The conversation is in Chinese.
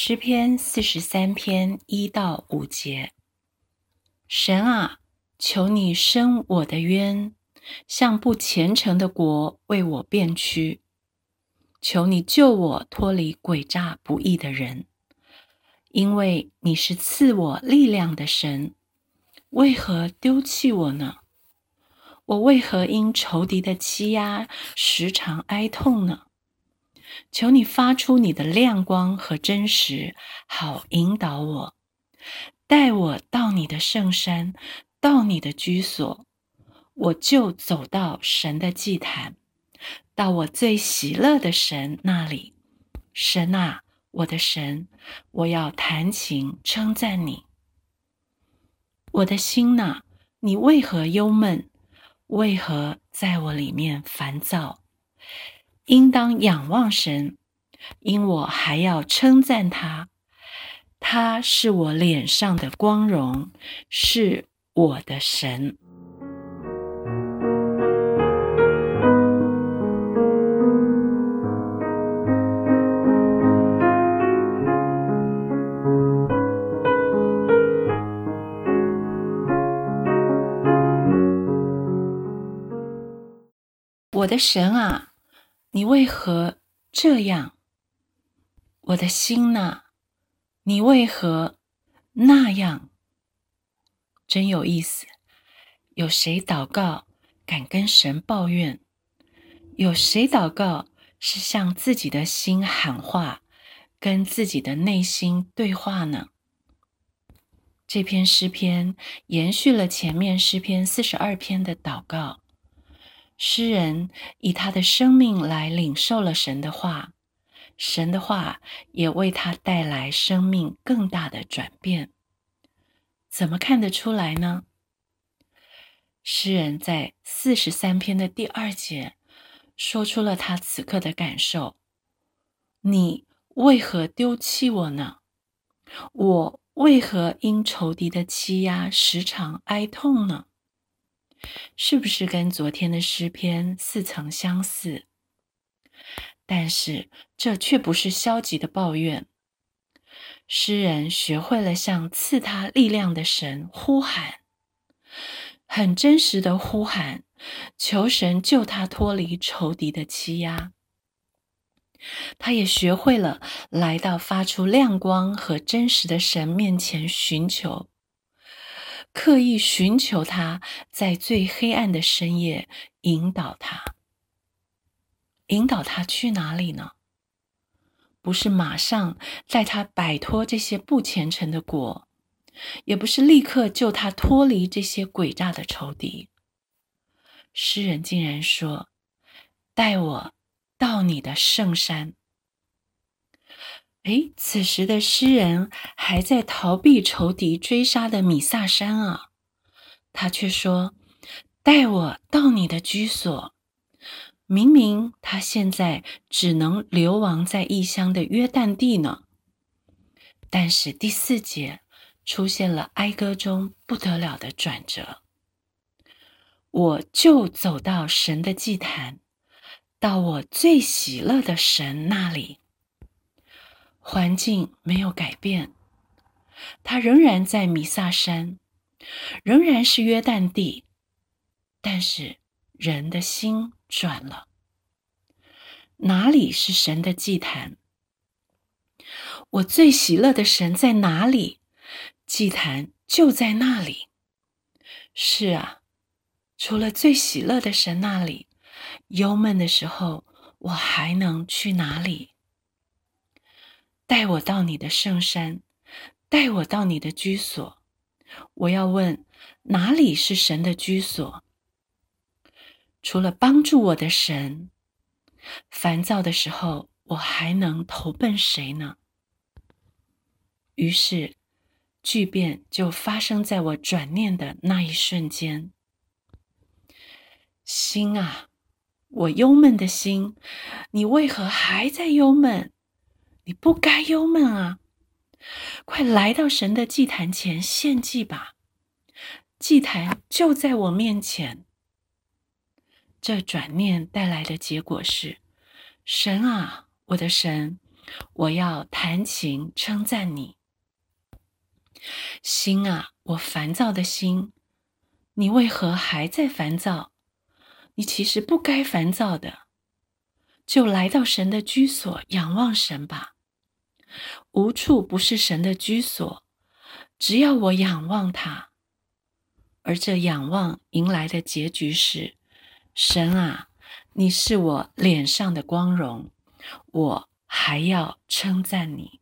诗篇四十三篇一到五节：神啊，求你伸我的冤，向不虔诚的国为我辩屈。求你救我脱离诡诈不义的人，因为你是赐我力量的神。为何丢弃我呢？我为何因仇敌的欺压时常哀痛呢？求你发出你的亮光和真实，好引导我，带我到你的圣山，到你的居所，我就走到神的祭坛，到我最喜乐的神那里。神啊，我的神，我要弹琴称赞你。我的心呐，你为何忧闷？为何在我里面烦躁？应当仰望神，因我还要称赞他。他是我脸上的光荣，是我的神。我的神啊，你为何这样？我的心呐，你为何那样？真有意思。有谁祷告敢跟神抱怨？有谁祷告是向自己的心喊话，跟自己的内心对话呢？这篇诗篇延续了前面诗篇四十二篇的祷告。诗人以他的生命来领受了神的话，神的话也为他带来生命更大的转变。怎么看得出来呢？诗人在四十三篇的第二节说出了他此刻的感受：“你为何丢弃我呢？我为何因仇敌的欺压时常哀痛呢？”是不是跟昨天的诗篇似曾相似？但是这却不是消极的抱怨。诗人学会了向赐他力量的神呼喊，很真实的呼喊，求神救他脱离仇敌的欺压。他也学会了来到发出亮光和真实的神面前寻求。刻意寻求他，在最黑暗的深夜引导他，引导他去哪里呢？不是马上带他摆脱这些不虔诚的果，也不是立刻救他脱离这些诡诈的仇敌。诗人竟然说：“带我到你的圣山。”哎，此时的诗人还在逃避仇敌追杀的米萨山啊，他却说：“带我到你的居所。”明明他现在只能流亡在异乡的约旦地呢。但是第四节出现了哀歌中不得了的转折，我就走到神的祭坛，到我最喜乐的神那里。环境没有改变，他仍然在米萨山，仍然是约旦地，但是人的心转了。哪里是神的祭坛？我最喜乐的神在哪里？祭坛就在那里。是啊，除了最喜乐的神那里，忧闷的时候，我还能去哪里？带我到你的圣山，带我到你的居所。我要问，哪里是神的居所？除了帮助我的神，烦躁的时候，我还能投奔谁呢？于是，巨变就发生在我转念的那一瞬间。心啊，我忧闷的心，你为何还在忧闷？你不该忧闷啊！快来到神的祭坛前献祭吧，祭坛就在我面前。这转念带来的结果是：神啊，我的神，我要弹琴称赞你。心啊，我烦躁的心，你为何还在烦躁？你其实不该烦躁的，就来到神的居所，仰望神吧。无处不是神的居所只要我仰望他。而这仰望迎来的结局是神啊你是我脸上的光荣我还要称赞你。